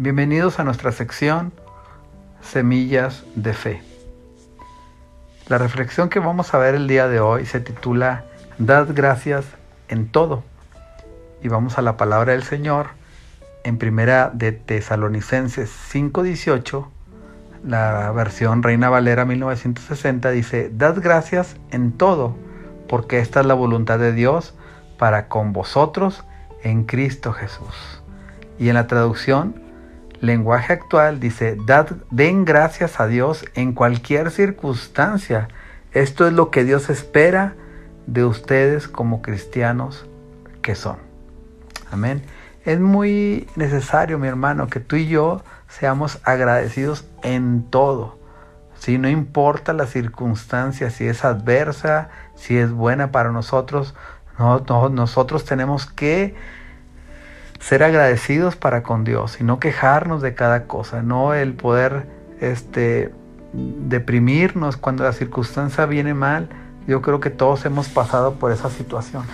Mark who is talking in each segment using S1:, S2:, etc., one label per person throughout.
S1: Bienvenidos a nuestra sección Semillas de Fe. La reflexión que vamos a ver el día de hoy se titula Dad gracias en todo. Y vamos a la palabra del Señor en primera de Tesalonicenses 5:18, la versión Reina Valera 1960 dice, Dad gracias en todo, porque esta es la voluntad de Dios para con vosotros en Cristo Jesús. Y en la traducción lenguaje actual dice, den gracias a Dios en cualquier circunstancia. Esto es lo que Dios espera de ustedes como cristianos que son. Amén. Es muy necesario, mi hermano, que tú y yo seamos agradecidos en todo. Si no importa la circunstancia, si es adversa, si es buena para nosotros, no, nosotros tenemos que ser agradecidos para con Dios y no quejarnos de cada cosa, no el poder este, deprimirnos cuando la circunstancia viene mal. Yo creo que todos hemos pasado por esa situación.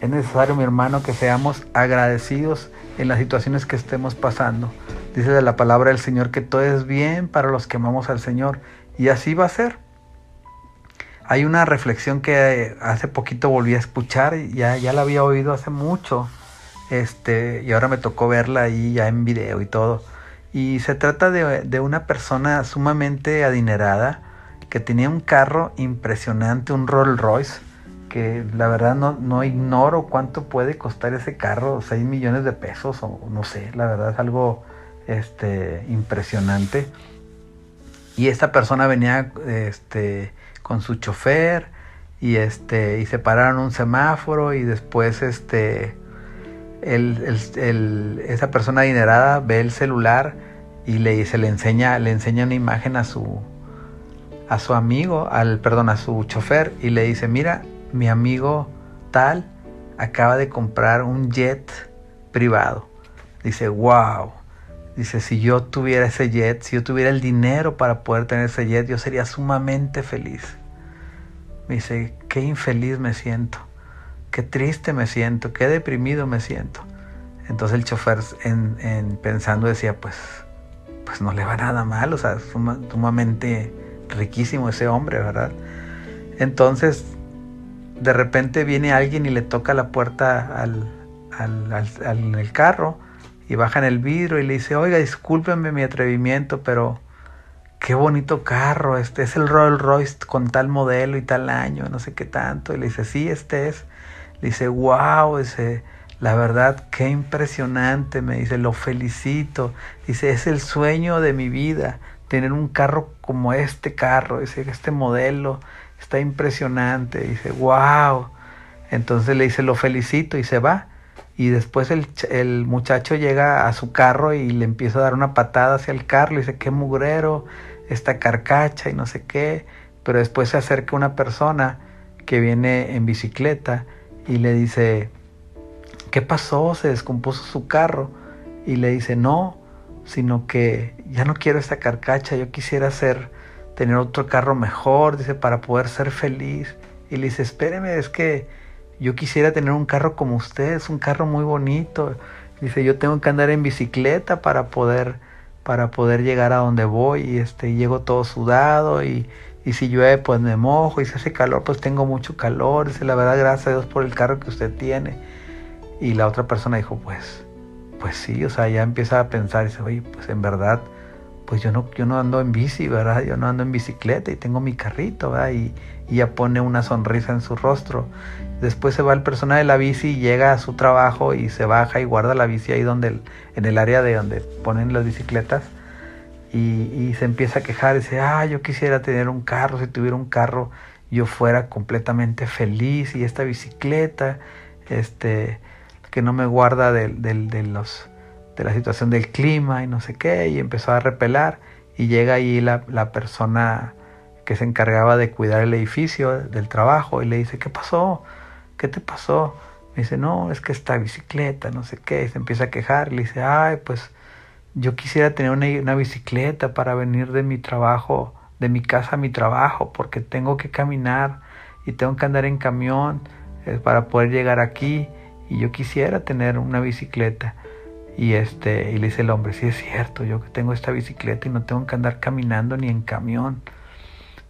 S1: Es necesario, mi hermano, que seamos agradecidos en las situaciones que estemos pasando. Dice de la palabra del Señor que todo es bien para los que amamos al Señor y así va a ser. Hay una reflexión que hace poquito volví a escuchar, ya, ya la había oído hace mucho, este, y ahora me tocó verla ahí ya en video y todo. Y se trata de, una persona sumamente adinerada que tenía un carro impresionante, un Rolls Royce, que la verdad no, no ignoro cuánto puede costar ese carro, 6 millones de pesos o no sé, la verdad es algo este, impresionante. Y esta persona venía este, con su chofer y, este, y se pararon un semáforo y después este, esa persona adinerada ve el celular y le, se le enseña, le enseña una imagen a su, a su amigo, al, perdón, a su chofer y le dice, mira, mi amigo tal acaba de comprar un jet privado. Dice, wow. Dice, si yo tuviera ese jet, si yo tuviera el dinero para poder tener ese jet, yo sería sumamente feliz. Me dice, qué infeliz me siento qué triste me siento, qué deprimido me siento. Entonces el chofer en, pensando decía, pues, pues no le va nada mal, o sea, sumamente riquísimo ese hombre, ¿verdad? Entonces, de repente viene alguien y le toca la puerta al, al, el carro y baja en el vidrio y le dice, oiga, discúlpenme mi atrevimiento, pero qué bonito carro, este es el Rolls Royce con tal modelo y tal año, no sé qué tanto. Y le dice, sí, este es. Dice, wow, dice, la verdad, qué impresionante, me dice, lo felicito. Dice, es el sueño de mi vida, tener un carro como este carro, dice, este modelo, está impresionante. Dice, wow. Entonces le dice, lo felicito y se va. Y después el, el, muchacho llega a su carro y le empieza a dar una patada hacia el carro. Le dice, qué mugrero, esta carcacha y no sé qué. Pero después se acerca una persona que viene en bicicleta y le dice, ¿qué pasó? Se descompuso su carro. Y le dice, no, sino que ya no quiero esta carcacha, yo quisiera ser, tener otro carro mejor, dice, para poder ser feliz. Y le dice, espéreme, es que yo quisiera tener un carro como usted, es un carro muy bonito. Dice, yo tengo que andar en bicicleta para poder, para poder llegar a donde voy. Y este, llego todo sudado y, y si llueve, pues me mojo. Y si hace calor, pues tengo mucho calor. Dice, la verdad, gracias a Dios por el carro que usted tiene. Y la otra persona dijo, pues, pues sí, o sea, ya empieza a pensar, dice, oye, pues en verdad, pues yo no, yo no ando en bici, ¿verdad? Yo no ando en bicicleta y tengo mi carrito, ¿verdad? Y, y ya pone una sonrisa en su rostro. Después se va el persona de la bici y llega a su trabajo y se baja y guarda la bici ahí donde, en el área de donde ponen las bicicletas y, se empieza a quejar y dice, ah, yo quisiera tener un carro, si tuviera un carro yo fuera completamente feliz y esta bicicleta, este, que no me guarda de, los, de la situación del clima y no sé qué, y empezó a repelar y llega ahí la, la persona que se encargaba de cuidar el edificio del trabajo y le dice, ¿qué pasó? ¿Qué te pasó? Me dice, no, es que esta bicicleta, no sé qué, y se empieza a quejar, y le dice, ay, pues yo quisiera tener una, bicicleta para venir de mi trabajo, de mi casa a mi trabajo, porque tengo que caminar y tengo que andar en camión eh, para poder llegar aquí y yo quisiera tener una bicicleta. Y, este, y le dice el hombre, sí es cierto, yo que tengo esta bicicleta y no tengo que andar caminando ni en camión.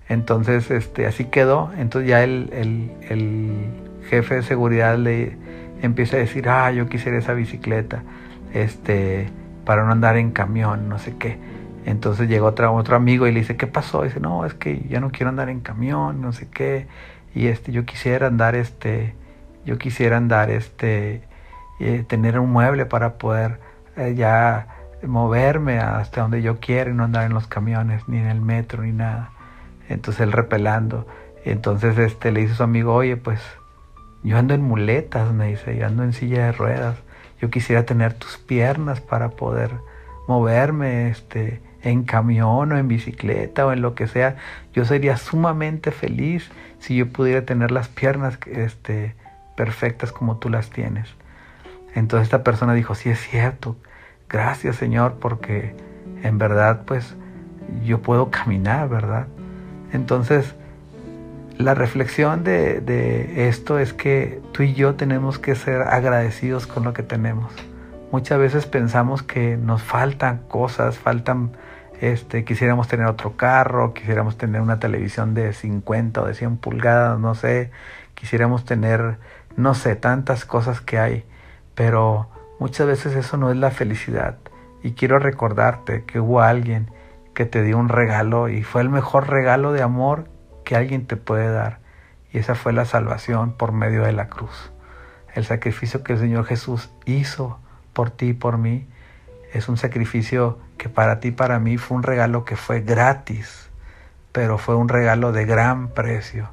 S1: Entonces, este, así quedó. Entonces ya el, el, jefe de seguridad le empieza a decir, ah, yo quisiera esa bicicleta, este, para no andar en camión, no sé qué. Entonces llega otro, otro amigo y le dice, ¿qué pasó? dice, no, es que ya no quiero andar en camión, no sé qué. Y este, yo quisiera andar, este, yo quisiera andar, este, eh, tener un mueble para poder eh, ya moverme hasta donde yo quiera y no andar en los camiones, ni en el metro, ni nada. Entonces él repelando. Entonces este, le dice a su amigo, oye, pues yo ando en muletas, me dice, yo ando en silla de ruedas. Yo quisiera tener tus piernas para poder moverme este, en camión o en bicicleta o en lo que sea. Yo sería sumamente feliz si yo pudiera tener las piernas este, perfectas como tú las tienes. Entonces esta persona dijo, sí es cierto, gracias Señor, porque en verdad pues yo puedo caminar, ¿verdad? Entonces, la reflexión de, esto es que tú y yo tenemos que ser agradecidos con lo que tenemos. Muchas veces pensamos que nos faltan cosas, faltan, este, quisiéramos tener otro carro, quisiéramos tener una televisión de 50 o de 100 pulgadas, no sé, quisiéramos tener, no sé, tantas cosas que hay, pero muchas veces eso no es la felicidad. Y quiero recordarte que hubo alguien que te dio un regalo y fue el mejor regalo de amor que alguien te puede dar. Y esa fue la salvación por medio de la cruz. El sacrificio que el Señor Jesús hizo por ti y por mí es un sacrificio que para ti y para mí fue un regalo que fue gratis, pero fue un regalo de gran precio,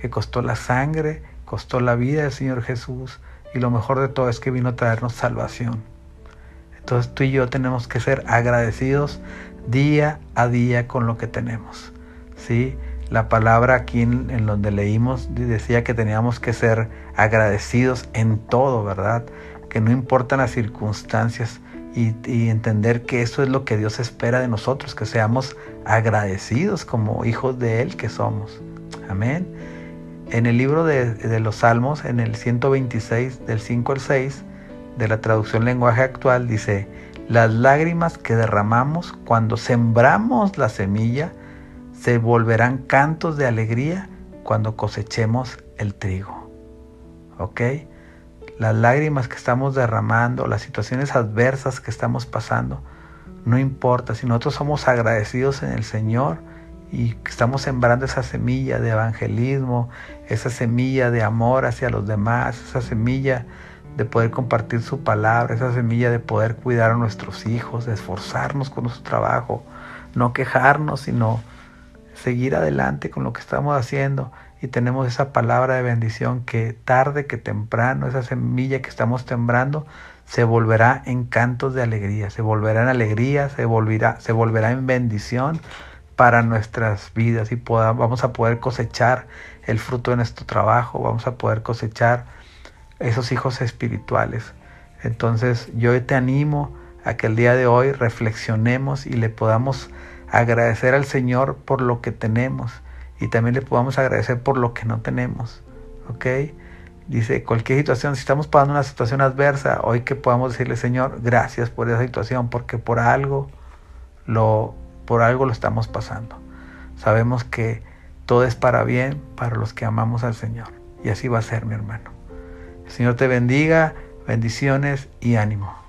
S1: que costó la sangre, costó la vida del Señor Jesús y lo mejor de todo es que vino a traernos salvación. Entonces tú y yo tenemos que ser agradecidos día a día con lo que tenemos. ¿sí? La palabra aquí en, donde leímos decía que teníamos que ser agradecidos en todo, ¿verdad? Que no importan las circunstancias y, entender que eso es lo que Dios espera de nosotros, que seamos agradecidos como hijos de Él que somos. Amén. En el libro de, de los Salmos, en el 126, del 5 al 6, de la traducción lenguaje actual, dice, las lágrimas que derramamos cuando sembramos la semilla se volverán cantos de alegría cuando cosechemos el trigo. ¿Ok? Las lágrimas que estamos derramando, las situaciones adversas que estamos pasando, no importa. Si nosotros somos agradecidos en el Señor y estamos sembrando esa semilla de evangelismo, esa semilla de amor hacia los demás, esa semilla de poder compartir su palabra, esa semilla de poder cuidar a nuestros hijos, de esforzarnos con nuestro trabajo, no quejarnos, sino seguir adelante con lo que estamos haciendo y tenemos esa palabra de bendición que tarde que temprano, esa semilla que estamos sembrando, se volverá en cantos de alegría, se volverá en alegría, se volverá, se volverá en bendición para nuestras vidas y vamos a poder cosechar el fruto de nuestro trabajo, vamos a poder cosechar esos hijos espirituales. Entonces yo te animo a que el día de hoy reflexionemos y le podamos agradecer al Señor por lo que tenemos y también le podamos agradecer por lo que no tenemos. ¿Ok? Dice, cualquier situación, si estamos pasando una situación adversa, hoy que podamos decirle, Señor, gracias por esa situación, porque por algo lo, por algo lo estamos pasando. Sabemos que todo es para bien para los que amamos al Señor. Y así va a ser, mi hermano. El Señor te bendiga, bendiciones y ánimo.